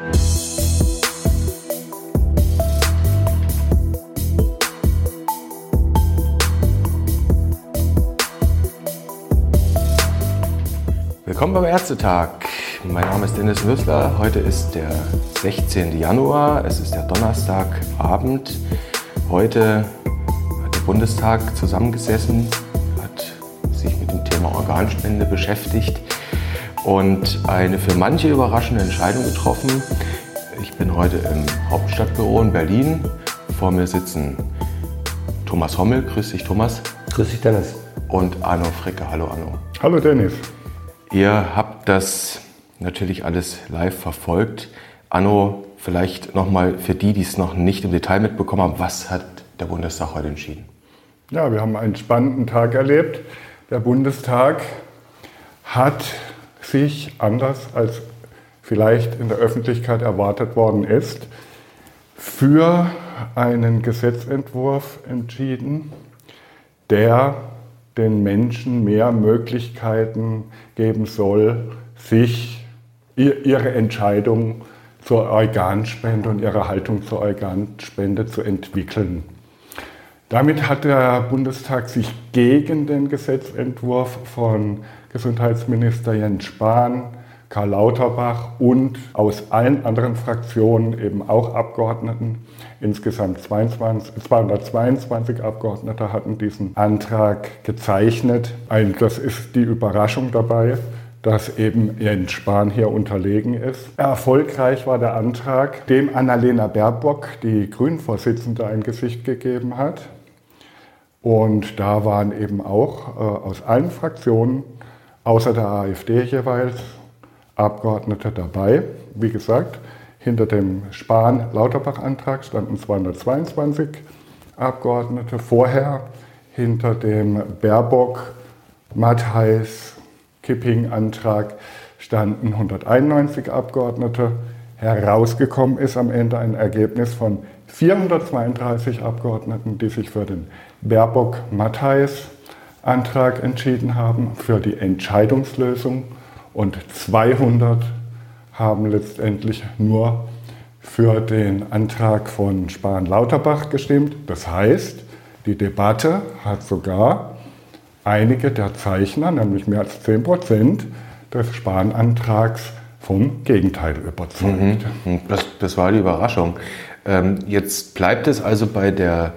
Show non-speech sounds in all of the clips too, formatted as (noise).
Willkommen beim Ärztetag. Mein Name ist Dennis Wüssler. Heute ist der 16. Januar. Es ist der Donnerstagabend. Heute hat der Bundestag zusammengesessen, hat sich mit dem Thema Organspende beschäftigt und eine für manche überraschende Entscheidung getroffen. Ich bin heute im Hauptstadtbüro in Berlin. Vor mir sitzen Thomas Hommel. Grüß dich, Thomas. Grüß dich, Dennis. Und Arno Fricke. Hallo, Arno. Hallo, Dennis. Ihr habt das natürlich alles live verfolgt. Anno, vielleicht nochmal für die, die es noch nicht im Detail mitbekommen haben, was hat der Bundestag heute entschieden? Ja, wir haben einen spannenden Tag erlebt. Der Bundestag hat sich anders als vielleicht in der Öffentlichkeit erwartet worden ist, für einen Gesetzentwurf entschieden, der den Menschen mehr Möglichkeiten geben soll, sich ihre Entscheidung zur Organspende und ihre Haltung zur Organspende zu entwickeln. Damit hat der Bundestag sich gegen den Gesetzentwurf von Gesundheitsminister Jens Spahn, Karl Lauterbach und aus allen anderen Fraktionen eben auch Abgeordneten, insgesamt 22, 222 Abgeordnete hatten diesen Antrag gezeichnet. Das ist die Überraschung dabei dass eben Jens Spahn hier unterlegen ist. Erfolgreich war der Antrag, dem Annalena Baerbock, die Grünen-Vorsitzende, ein Gesicht gegeben hat. Und da waren eben auch äh, aus allen Fraktionen, außer der AfD jeweils, Abgeordnete dabei. Wie gesagt, hinter dem Spahn-Lauterbach-Antrag standen 222 Abgeordnete. Vorher hinter dem Baerbock-Matthijs Kipping-Antrag standen 191 Abgeordnete. Herausgekommen ist am Ende ein Ergebnis von 432 Abgeordneten, die sich für den Baerbock-Matthijs-Antrag entschieden haben, für die Entscheidungslösung und 200 haben letztendlich nur für den Antrag von Spahn-Lauterbach gestimmt. Das heißt, die Debatte hat sogar einige der Zeichner, nämlich mehr als 10 Prozent des Spanantrags vom Gegenteil überzeugt. Mhm. Das, das, war die Überraschung. Ähm, jetzt bleibt es also bei der,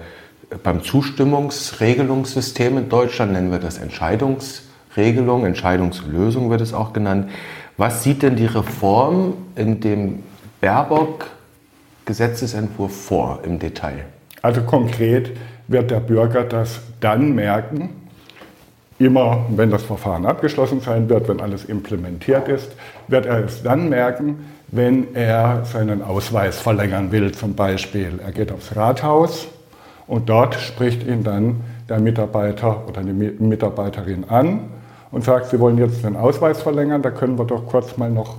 beim Zustimmungsregelungssystem in Deutschland, nennen wir das Entscheidungsregelung, Entscheidungslösung wird es auch genannt. Was sieht denn die Reform in dem Baerbock-Gesetzesentwurf vor im Detail? Also konkret wird der Bürger das dann merken, Immer, wenn das Verfahren abgeschlossen sein wird, wenn alles implementiert ist, wird er es dann merken, wenn er seinen Ausweis verlängern will zum Beispiel. Er geht aufs Rathaus und dort spricht ihn dann der Mitarbeiter oder die Mitarbeiterin an und sagt, Sie wollen jetzt den Ausweis verlängern, da können wir doch kurz mal noch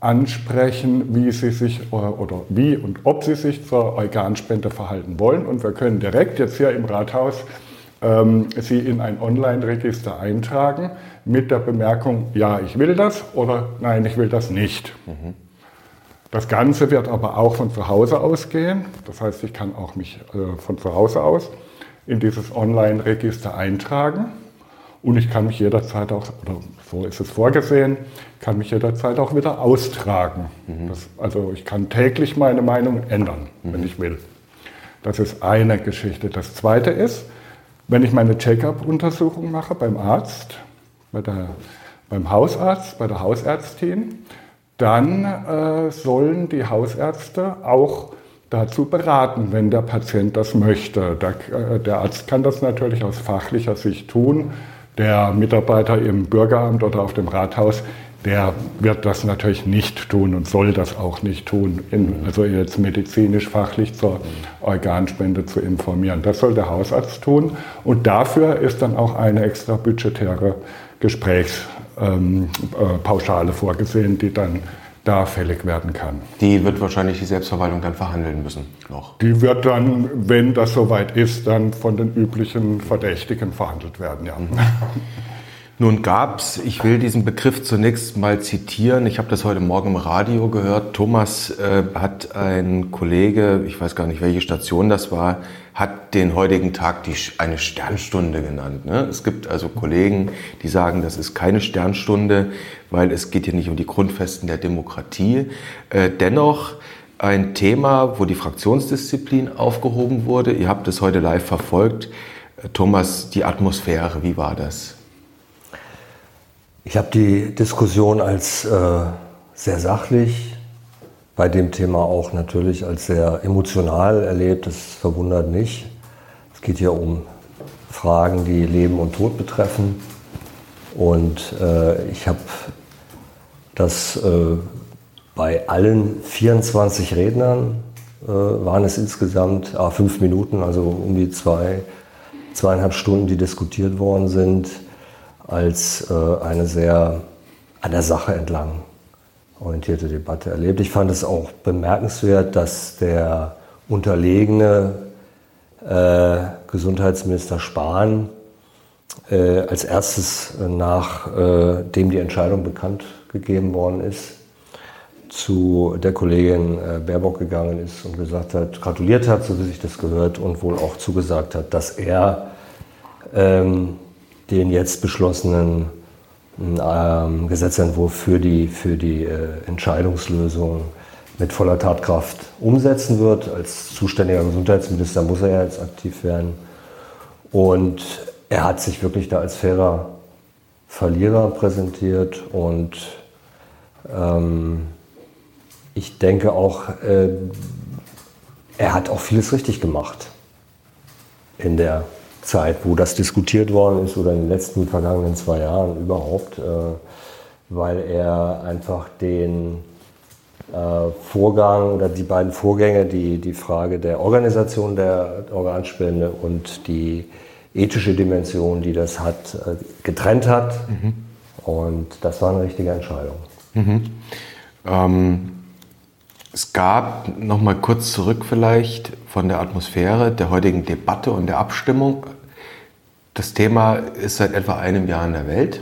ansprechen, wie Sie sich oder wie und ob Sie sich zur Organspende verhalten wollen. Und wir können direkt jetzt hier im Rathaus ähm, Sie in ein Online-Register eintragen mit der Bemerkung, ja, ich will das oder nein, ich will das nicht. Mhm. Das Ganze wird aber auch von zu Hause ausgehen. Das heißt, ich kann auch mich äh, von zu Hause aus in dieses Online-Register eintragen und ich kann mich jederzeit auch, oder so ist es vorgesehen, kann mich jederzeit auch wieder austragen. Mhm. Das, also ich kann täglich meine Meinung ändern, mhm. wenn ich will. Das ist eine Geschichte. Das zweite ist, wenn ich meine Check-up-Untersuchung mache beim Arzt, bei der, beim Hausarzt, bei der Hausärztin, dann äh, sollen die Hausärzte auch dazu beraten, wenn der Patient das möchte. Der, äh, der, Arzt kann das natürlich aus fachlicher Sicht tun. Der Mitarbeiter im Bürgeramt oder auf dem Rathaus der wird das natürlich nicht tun und soll das auch nicht tun, in, also jetzt medizinisch fachlich zur Organspende zu informieren. Das soll der Hausarzt tun und dafür ist dann auch eine extra budgetäre Gesprächspauschale ähm, äh, vorgesehen, die dann da fällig werden kann. Die wird wahrscheinlich die Selbstverwaltung dann verhandeln müssen noch. Die wird dann, wenn das soweit ist, dann von den üblichen Verdächtigen verhandelt werden, ja. Mhm. Nun gab es, ich will diesen Begriff zunächst mal zitieren, ich habe das heute Morgen im Radio gehört, Thomas äh, hat ein Kollege, ich weiß gar nicht, welche Station das war, hat den heutigen Tag die, eine Sternstunde genannt. Ne? Es gibt also Kollegen, die sagen, das ist keine Sternstunde, weil es geht hier nicht um die Grundfesten der Demokratie. Äh, dennoch ein Thema, wo die Fraktionsdisziplin aufgehoben wurde. Ihr habt es heute live verfolgt. Äh, Thomas, die Atmosphäre, wie war das? Ich habe die Diskussion als äh, sehr sachlich, bei dem Thema auch natürlich als sehr emotional erlebt. Das verwundert nicht. Es geht hier um Fragen, die Leben und Tod betreffen. Und äh, ich habe das äh, bei allen 24 Rednern, äh, waren es insgesamt ah, fünf Minuten, also um die zwei, zweieinhalb Stunden, die diskutiert worden sind als äh, eine sehr an der Sache entlang orientierte Debatte erlebt. Ich fand es auch bemerkenswert, dass der unterlegene äh, Gesundheitsminister Spahn äh, als erstes nachdem äh, die Entscheidung bekannt gegeben worden ist, zu der Kollegin äh, Baerbock gegangen ist und gesagt hat, gratuliert hat, so wie sich das gehört, und wohl auch zugesagt hat, dass er ähm, den jetzt beschlossenen ähm, Gesetzentwurf für die, für die äh, Entscheidungslösung mit voller Tatkraft umsetzen wird. Als zuständiger Gesundheitsminister muss er ja jetzt aktiv werden. Und er hat sich wirklich da als fairer Verlierer präsentiert und ähm, ich denke auch, äh, er hat auch vieles richtig gemacht in der Zeit, wo das diskutiert worden ist oder in den letzten vergangenen zwei Jahren überhaupt, äh, weil er einfach den äh, Vorgang oder die beiden Vorgänge, die, die Frage der Organisation der Organspende und die ethische Dimension, die das hat, äh, getrennt hat. Mhm. Und das war eine richtige Entscheidung. Mhm. Ähm, es gab, noch mal kurz zurück vielleicht, von der Atmosphäre der heutigen Debatte und der Abstimmung. Das Thema ist seit etwa einem Jahr in der Welt.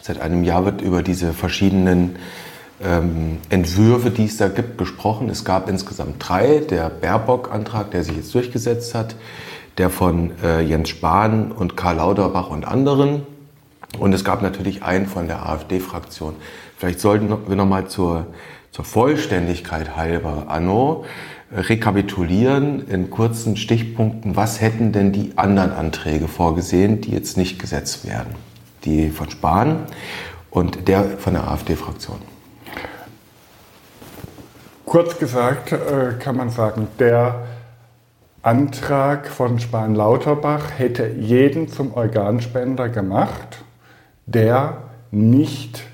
Seit einem Jahr wird über diese verschiedenen ähm, Entwürfe, die es da gibt, gesprochen. Es gab insgesamt drei. Der Baerbock-Antrag, der sich jetzt durchgesetzt hat, der von äh, Jens Spahn und Karl Lauterbach und anderen. Und es gab natürlich einen von der AfD-Fraktion. Vielleicht sollten wir noch mal zur, zur Vollständigkeit halber, Anno, rekapitulieren in kurzen Stichpunkten, was hätten denn die anderen Anträge vorgesehen, die jetzt nicht gesetzt werden? Die von Spahn und der von der AfD-Fraktion. Kurz gesagt äh, kann man sagen, der Antrag von Spahn-Lauterbach hätte jeden zum Organspender gemacht, der nicht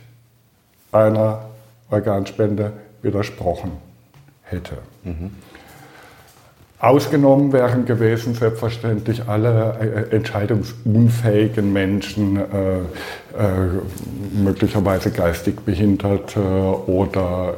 einer Organspende widersprochen hätte. Mhm. Ausgenommen wären gewesen selbstverständlich alle äh, entscheidungsunfähigen Menschen, äh, äh, möglicherweise geistig Behinderte oder,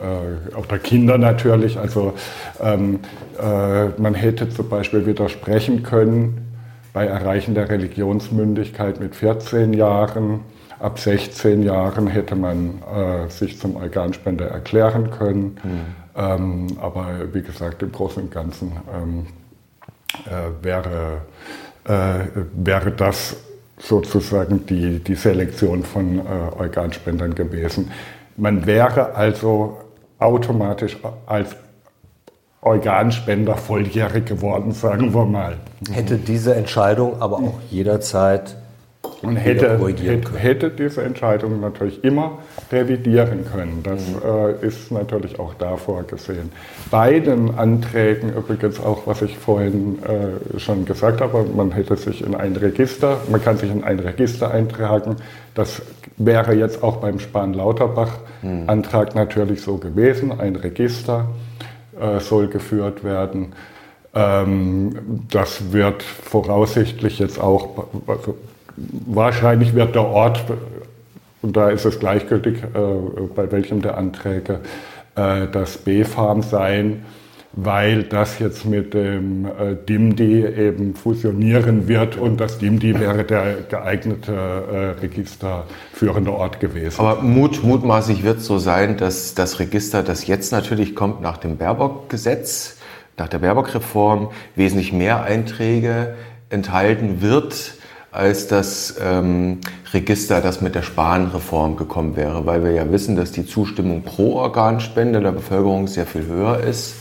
äh, oder Kinder natürlich. Also ähm, äh, man hätte zum Beispiel widersprechen können bei Erreichen der Religionsmündigkeit mit 14 Jahren. Ab 16 Jahren hätte man äh, sich zum Organspender erklären können. Mhm. Ähm, aber wie gesagt, im Großen und Ganzen ähm, äh, wäre, äh, wäre das sozusagen die, die Selektion von äh, Organspendern gewesen. Man wäre also automatisch als Organspender volljährig geworden, sagen wir mal. Hätte diese Entscheidung aber auch jederzeit und hätte, hätte, hätte, diese Entscheidung natürlich immer revidieren können. Das mhm. äh, ist natürlich auch da vorgesehen. Bei den Anträgen übrigens auch, was ich vorhin äh, schon gesagt habe, man hätte sich in ein Register, man kann sich in ein Register eintragen. Das wäre jetzt auch beim Spahn-Lauterbach-Antrag mhm. natürlich so gewesen. Ein Register äh, soll geführt werden. Ähm, das wird voraussichtlich jetzt auch, also wahrscheinlich wird der Ort, und da ist es gleichgültig, äh, bei welchem der Anträge, äh, das B-Farm sein. weil das jetzt mit dem äh, DIMDI eben fusionieren wird und das DIMDI wäre der geeignete registerführende Ort gewesen. Aber mut, mutmaßlich wird es so sein, dass das Register, das jetzt natürlich kommt nach dem Baerbock-Gesetz, nach der Baerbock-Reform, wesentlich mehr Einträge enthalten wird als das ähm, Register, das mit der Spahn-Reform gekommen wäre, weil wir ja wissen, dass die Zustimmung pro Organspende der Bevölkerung sehr viel höher ist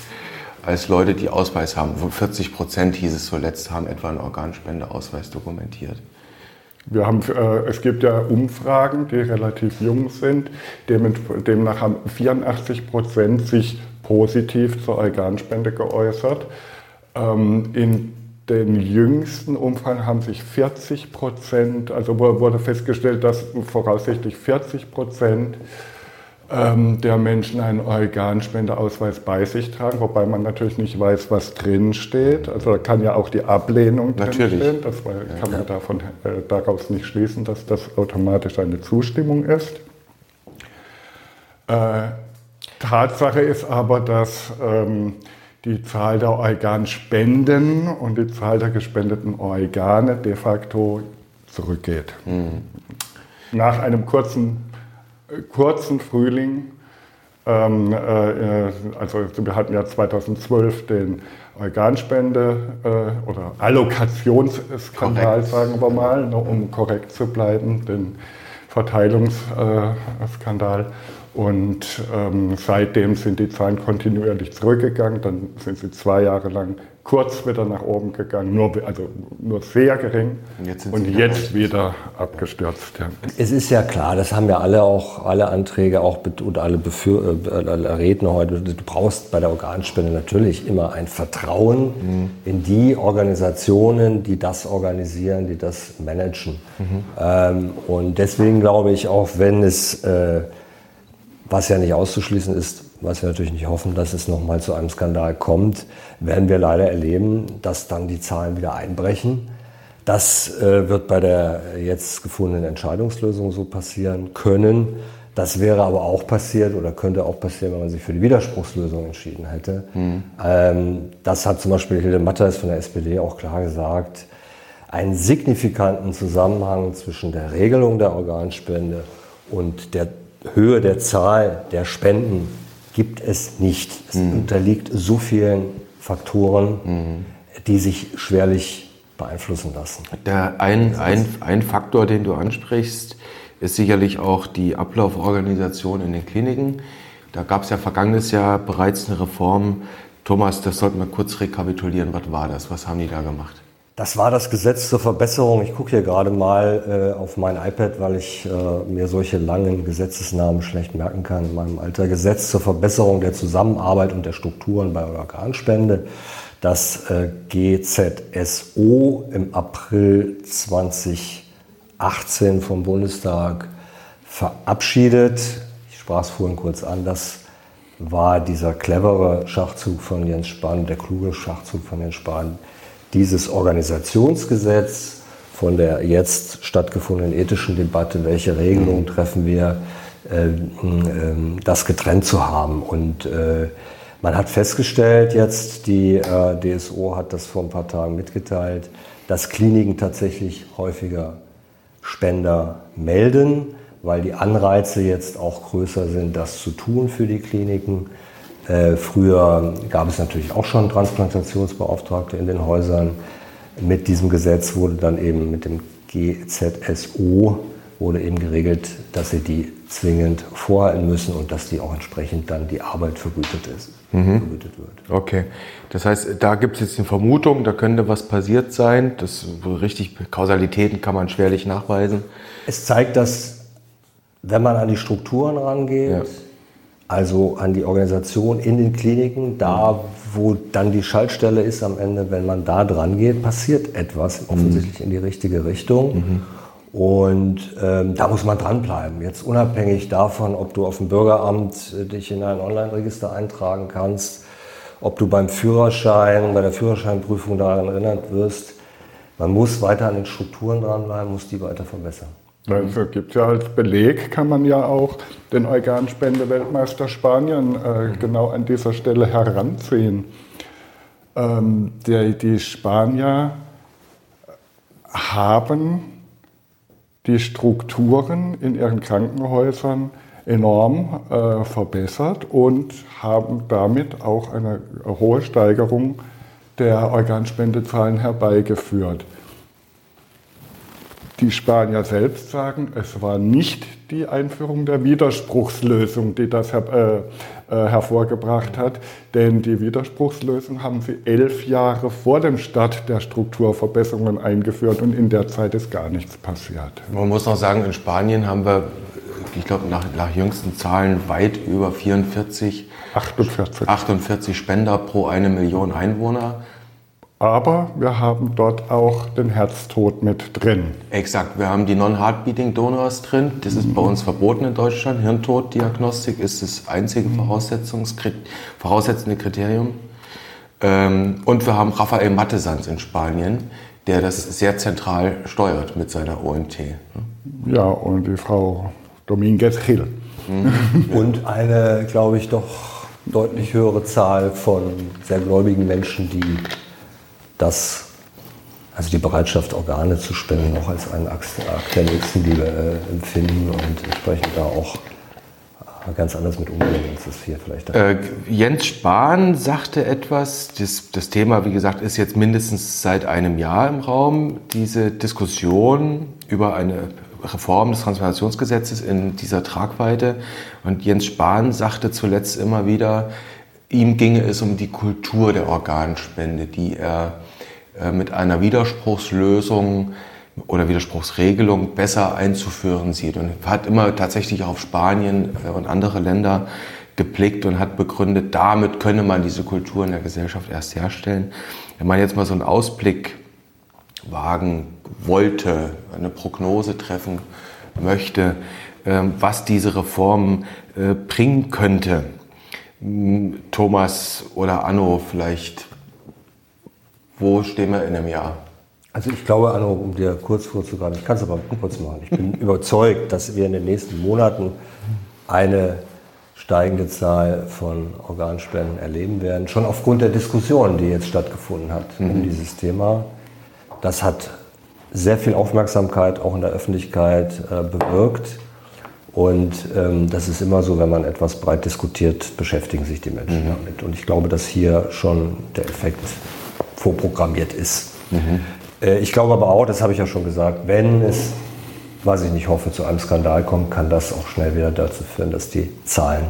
als Leute, die Ausweis haben. 40 Prozent hieß es zuletzt, haben etwa einen Organspendeausweis dokumentiert. Wir haben, äh, es gibt ja Umfragen, die relativ jung sind. demnach haben 84 Prozent sich positiv zur Organspende geäußert. Ähm, in den jüngsten Umfang haben sich 40 Prozent, also wurde festgestellt, dass voraussichtlich 40 Prozent ähm, der Menschen einen Organspendeausweis bei sich tragen, wobei man natürlich nicht weiß, was drin steht. Also da kann ja auch die Ablehnung drinstehen. Das kann man davon, äh, daraus nicht schließen, dass das automatisch eine Zustimmung ist. Äh, Tatsache ist aber, dass ähm, die Zahl der Organspenden und die Zahl der gespendeten Organe de facto zurückgeht. Mhm. Nach einem kurzen kurzen Frühling, ähm, äh, also wir hatten ja 2012 den Organspende- äh, oder Allokationsskandal, sagen wir mal, ne, um korrekt zu bleiben, den Verteilungsskandal. Und ähm, seitdem sind die Zahlen kontinuierlich zurückgegangen. Dann sind sie zwei Jahre lang kurz wieder nach oben gegangen, nur, also nur sehr gering jetzt und jetzt wieder abgestürzt. Ja. Es ist ja klar, das haben ja alle auch, alle Anträge auch und alle, Befür äh, alle Redner heute, du brauchst bei der Organspende natürlich immer ein Vertrauen mhm. in die Organisationen, die das organisieren, die das managen. Mhm. Ähm, und deswegen glaube ich, auch wenn es, äh, was ja nicht auszuschließen ist, was wir natürlich nicht hoffen, dass es nochmal zu einem Skandal kommt, werden wir leider erleben, dass dann die Zahlen wieder einbrechen. Das äh, wird bei der jetzt gefundenen Entscheidungslösung so passieren können. Das wäre aber auch passiert oder könnte auch passieren, wenn man sich für die Widerspruchslösung entschieden hätte. Mhm. Ähm, das hat zum Beispiel Hilde Matters von der SPD auch klar gesagt. Einen signifikanten Zusammenhang zwischen der Regelung der Organspende und der Höhe der Zahl der Spenden gibt es nicht. Es mhm. unterliegt so vielen Faktoren, mhm. die sich schwerlich beeinflussen lassen. Der ein, ein, ein Faktor, den du ansprichst, ist sicherlich auch die Ablauforganisation in den Kliniken. Da gab es ja vergangenes Jahr bereits eine Reform. Thomas, das sollten wir kurz rekapitulieren. Was war das? Was haben die da gemacht? Das war das Gesetz zur Verbesserung. Ich gucke hier gerade mal äh, auf mein iPad, weil ich äh, mir solche langen Gesetzesnamen schlecht merken kann in meinem Alter. Gesetz zur Verbesserung der Zusammenarbeit und der Strukturen bei Organspende. Das äh, GZSO im April 2018 vom Bundestag verabschiedet. Ich sprach es vorhin kurz an. Das war dieser clevere Schachzug von Jens Spahn, der kluge Schachzug von Jens Spahn dieses Organisationsgesetz von der jetzt stattgefundenen ethischen Debatte, welche Regelungen treffen wir, äh, äh, das getrennt zu haben. Und äh, man hat festgestellt jetzt, die äh, DSO hat das vor ein paar Tagen mitgeteilt, dass Kliniken tatsächlich häufiger Spender melden, weil die Anreize jetzt auch größer sind, das zu tun für die Kliniken. Äh, früher gab es natürlich auch schon Transplantationsbeauftragte in den Häusern. Mit diesem Gesetz wurde dann eben mit dem GZSO wurde eben geregelt, dass sie die zwingend vorhalten müssen und dass die auch entsprechend dann die Arbeit vergütet ist. Mhm. Vergütet wird. Okay, das heißt, da gibt es jetzt eine Vermutung, da könnte was passiert sein. Das richtig Kausalitäten kann man schwerlich nachweisen. Es zeigt, dass wenn man an die Strukturen rangeht, ja also an die Organisation in den Kliniken, da wo dann die Schaltstelle ist am Ende, wenn man da dran geht, passiert etwas offensichtlich mhm. in die richtige Richtung. Mhm. Und ähm, da muss man dranbleiben. Jetzt unabhängig davon, ob du auf dem Bürgeramt äh, dich in ein Online-Register eintragen kannst, ob du beim Führerschein, bei der Führerscheinprüfung daran erinnert wirst, man muss weiter an den Strukturen dranbleiben, muss die weiter verbessern. Also gibt ja als Beleg, kann man ja auch den Organspende-Weltmeister Spanien äh, genau an dieser Stelle heranziehen. Ähm, der, die Spanier haben die Strukturen in ihren Krankenhäusern enorm äh, verbessert und haben damit auch eine hohe Steigerung der Organspendezahlen herbeigeführt. Die Spanier selbst sagen, es war nicht die Einführung der Widerspruchslösung, die das her äh, äh, hervorgebracht hat, denn die Widerspruchslösung haben sie elf Jahre vor dem Start der Strukturverbesserungen eingeführt und in der Zeit ist gar nichts passiert. Man muss noch sagen, in Spanien haben wir, ich glaube, nach, nach jüngsten Zahlen weit über 44, 48. 48 Spender pro eine Million Einwohner. Aber wir haben dort auch den Herztod mit drin. Exakt, wir haben die Non-Heartbeating Donors drin. Das ist bei uns verboten in Deutschland. Hirntoddiagnostik ist das einzige voraussetzende Kriterium. Ähm, und wir haben Rafael Mattesans in Spanien, der das sehr zentral steuert mit seiner OMT. Ja, und die Frau Dominguez Gil. (laughs) Und eine, glaube ich, doch deutlich höhere Zahl von sehr gläubigen Menschen, die das, also die Bereitschaft, Organe zu spenden, auch als einen Akt der Nächstenliebe äh, empfinden und entsprechend da auch äh, ganz anders mit umgehen, als es hier vielleicht Äh, Jens Spahn sagte etwas, das, das Thema, wie gesagt, ist jetzt mindestens seit einem Jahr im Raum, diese Diskussion über eine Reform des Transplantationsgesetzes in dieser Tragweite. Und Jens Spahn sagte zuletzt immer wieder, ihm ginge es um die Kultur der Organspende, die er mit einer Widerspruchslösung oder Widerspruchsregelung besser einzuführen sieht. Und hat immer tatsächlich auf Spanien äh, und andere Länder geblickt und hat begründet, damit könne man diese Kultur in der Gesellschaft erst herstellen. Wenn man jetzt mal so einen Ausblick wagen wollte, eine Prognose treffen möchte, ähm, was diese Reform äh, bringen könnte, Thomas oder Anno vielleicht, wo stehen wir in einem Jahr? Also ich glaube, Anno, um dir kurz vorzugreifen, ich kann es aber kurz machen. Ich bin (laughs) überzeugt, dass wir in den nächsten Monaten eine steigende Zahl von Organspenden erleben werden, schon aufgrund der Diskussion, die jetzt stattgefunden hat mhm. um dieses Thema. Das hat sehr viel Aufmerksamkeit auch in der Öffentlichkeit äh, bewirkt. Und ähm, das ist immer so, wenn man etwas breit diskutiert, beschäftigen sich die Menschen mhm. damit. Und ich glaube, dass hier schon der Effekt vorprogrammiert ist. Mhm. Ich glaube aber auch, das habe ich ja schon gesagt, wenn es, was ich nicht hoffe, zu einem Skandal kommt, kann das auch schnell wieder dazu führen, dass die Zahlen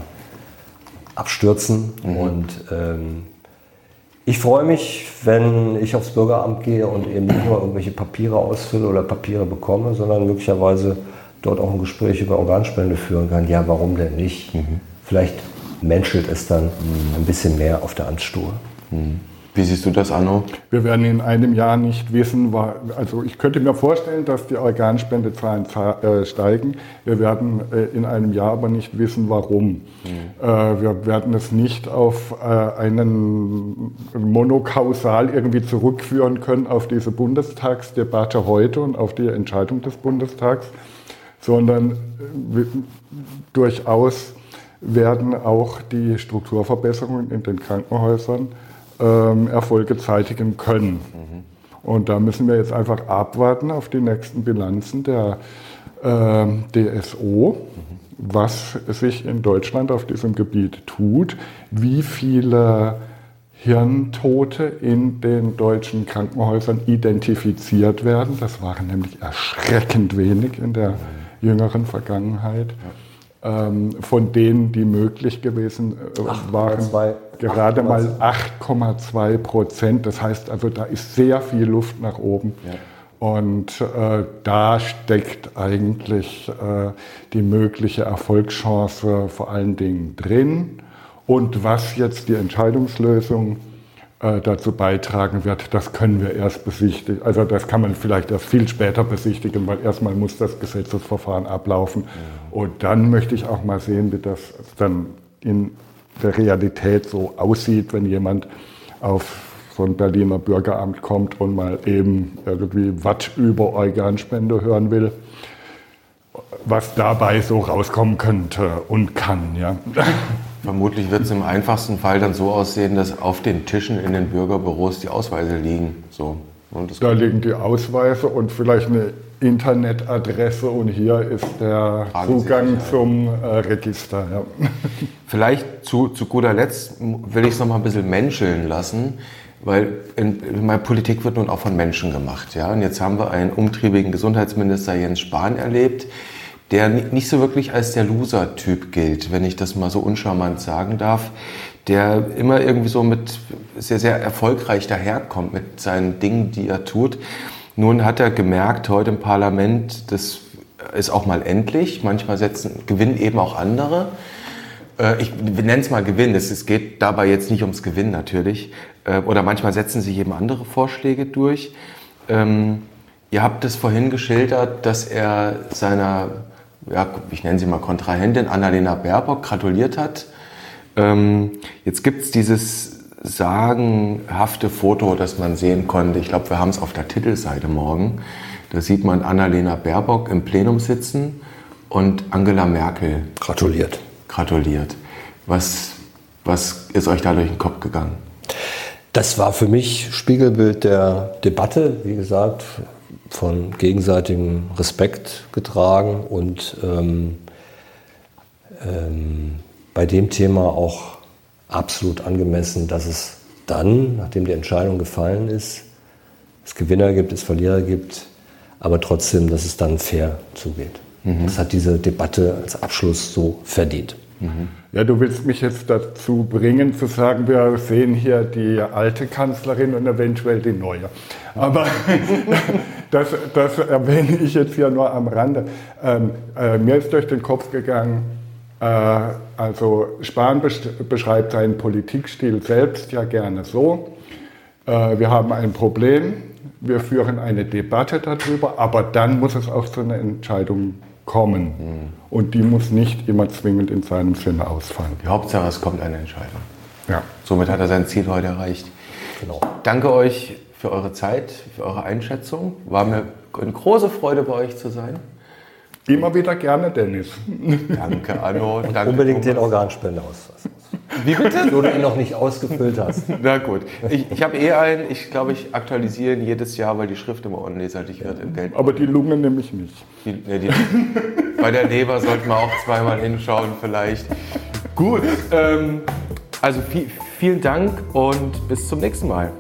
abstürzen. Mhm. Und ähm, ich freue mich, wenn ich aufs Bürgeramt gehe und eben nicht nur irgendwelche Papiere ausfülle oder Papiere bekomme, sondern möglicherweise dort auch ein Gespräch über Organspende führen kann. Ja, warum denn nicht? Mhm. Vielleicht menschelt es dann ein bisschen mehr auf der Amtsstuhe. Mhm. Wie siehst du das, Anno? Wir werden in einem Jahr nicht wissen, also ich könnte mir vorstellen, dass die Organspendezahlen äh, steigen. Wir werden äh, in einem Jahr aber nicht wissen, warum. Mhm. Wir werden es nicht auf einen monokausal irgendwie zurückführen können auf diese Bundestagsdebatte heute und auf die Entscheidung des Bundestags, sondern durchaus werden auch die Strukturverbesserungen in den Krankenhäusern ähm, Erfolge zeitigen können. Mhm. Und da müssen wir jetzt einfach abwarten auf die nächsten Bilanzen der äh, DSO, mhm. was sich in Deutschland auf diesem Gebiet tut, wie viele Hirntote in den deutschen Krankenhäusern identifiziert werden. Das waren nämlich erschreckend wenig in der jüngeren Vergangenheit. Ja von denen, die möglich gewesen äh, waren, gerade mal 8,2 Prozent. Das heißt also, da ist sehr viel Luft nach oben. Ja. Und äh, da steckt eigentlich äh, die mögliche Erfolgschance vor allen Dingen drin. Und was jetzt die Entscheidungslösung dazu beitragen wird, das können wir erst besichtigen. Also das kann man vielleicht erst viel später besichtigen, weil erstmal muss das Gesetzesverfahren ablaufen. Ja. Und dann möchte ich auch mal sehen, wie das dann in der Realität so aussieht, wenn jemand auf so ein Berliner Bürgeramt kommt und mal eben irgendwie Watt über Organspende hören will. was dabei so rauskommen könnte und kann. Ja. (laughs) Vermutlich wird es im einfachsten Fall dann so aussehen, dass auf den Tischen in den Bürgerbüros die Ausweise liegen. So. da liegen die Ausweise und vielleicht eine Internetadresse und hier ist der Zugang zum äh, Register. Ja. (laughs) Vielleicht zu, zu guter Letzt will ich es noch mal ein bisschen menscheln lassen, weil in, in meiner Politik wird nun auch von Menschen gemacht. Ja? Und jetzt haben wir einen umtriebigen Gesundheitsminister Jens Spahn erlebt, der nicht so wirklich als der Loser-Typ gilt, wenn ich das mal so uncharmant sagen darf, der immer irgendwie so mit sehr, sehr erfolgreich daherkommt mit seinen Dingen, die er tut. Nun hat er gemerkt heute im Parlament, das ist auch mal endlich. Manchmal setzen, gewinnen eben auch andere. Äh, ich nenne es mal Gewinn. Es geht dabei jetzt nicht ums Gewinn natürlich. Äh, oder manchmal setzen sich eben andere Vorschläge durch. Ähm, ihr habt es vorhin geschildert, dass er seiner ja, ich nenne sie mal Kontrahentin, Annalena Baerbock, gratuliert hat. Ähm, jetzt gibt es dieses sagenhafte Foto, das man sehen konnte. Ich glaube, wir haben es auf der Titelseite morgen. Da sieht man Annalena Baerbock im Plenum sitzen und Angela Merkel. Gratuliert. Gratuliert. Was, was ist euch da durch den Kopf gegangen? Das war für mich Spiegelbild der Debatte. Wie gesagt, von gegenseitigem Respekt getragen und ähm, ähm, bei dem Thema auch absolut angemessen, dass es dann, nachdem die Entscheidung gefallen ist, es Gewinner gibt, es Verlierer gibt, aber trotzdem, dass es dann fair zugeht. Mhm. Das hat diese Debatte als Abschluss so verdient. Mhm. Ja, du willst mich jetzt dazu bringen, zu sagen, wir sehen hier die alte Kanzlerin und eventuell die neue. Aber (laughs) (laughs) das, das, erwähne ich jetzt hier nur am Rande. Ähm, äh, mir ist durch den Kopf gegangen, äh, also Spahn beschreibt seinen Politikstil selbst ja gerne so. Äh, wir haben ein Problem, wir führen eine Debatte darüber, aber dann muss es auch zu einer Entscheidung kommen. Mhm. Und die muss nicht immer zwingend in seinem Sinne ausfallen. Die Hauptsache, es kommt eine Entscheidung. Ja. Somit hat er sein Ziel heute erreicht. Genau. Danke euch für eure Zeit, für eure Einschätzung. War mir eine große Freude, bei euch zu sein. Immer wieder gerne, Dennis. (laughs) Danke, Anno. Danke, unbedingt Thomas. den Organspendeausweis. Wie bitte? Wo du ihn noch nicht ausgefüllt hast. Na gut. Ich, ich habe eh einen. Ich glaube, ich aktualisiere ihn jedes Jahr, weil die Schrift immer unleserlich wird im Geld. Aber die Lunge nehme ich nicht. Die, ne, die, bei der Leber sollten wir auch zweimal hinschauen vielleicht. Gut. Ähm, also viel, vielen Dank und bis zum nächsten Mal.